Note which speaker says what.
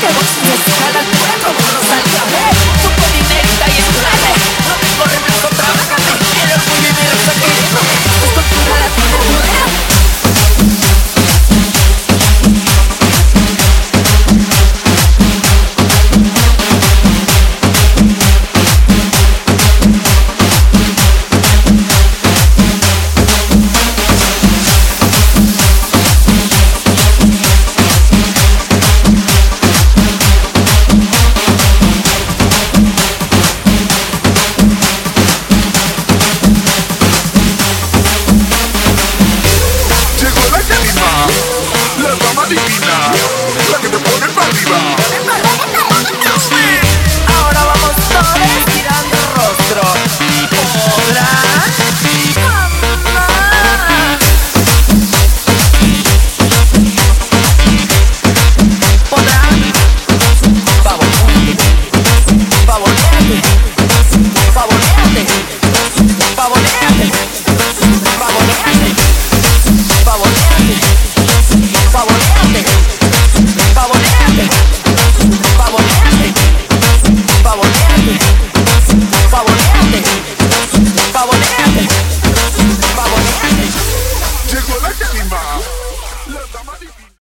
Speaker 1: け落ちて定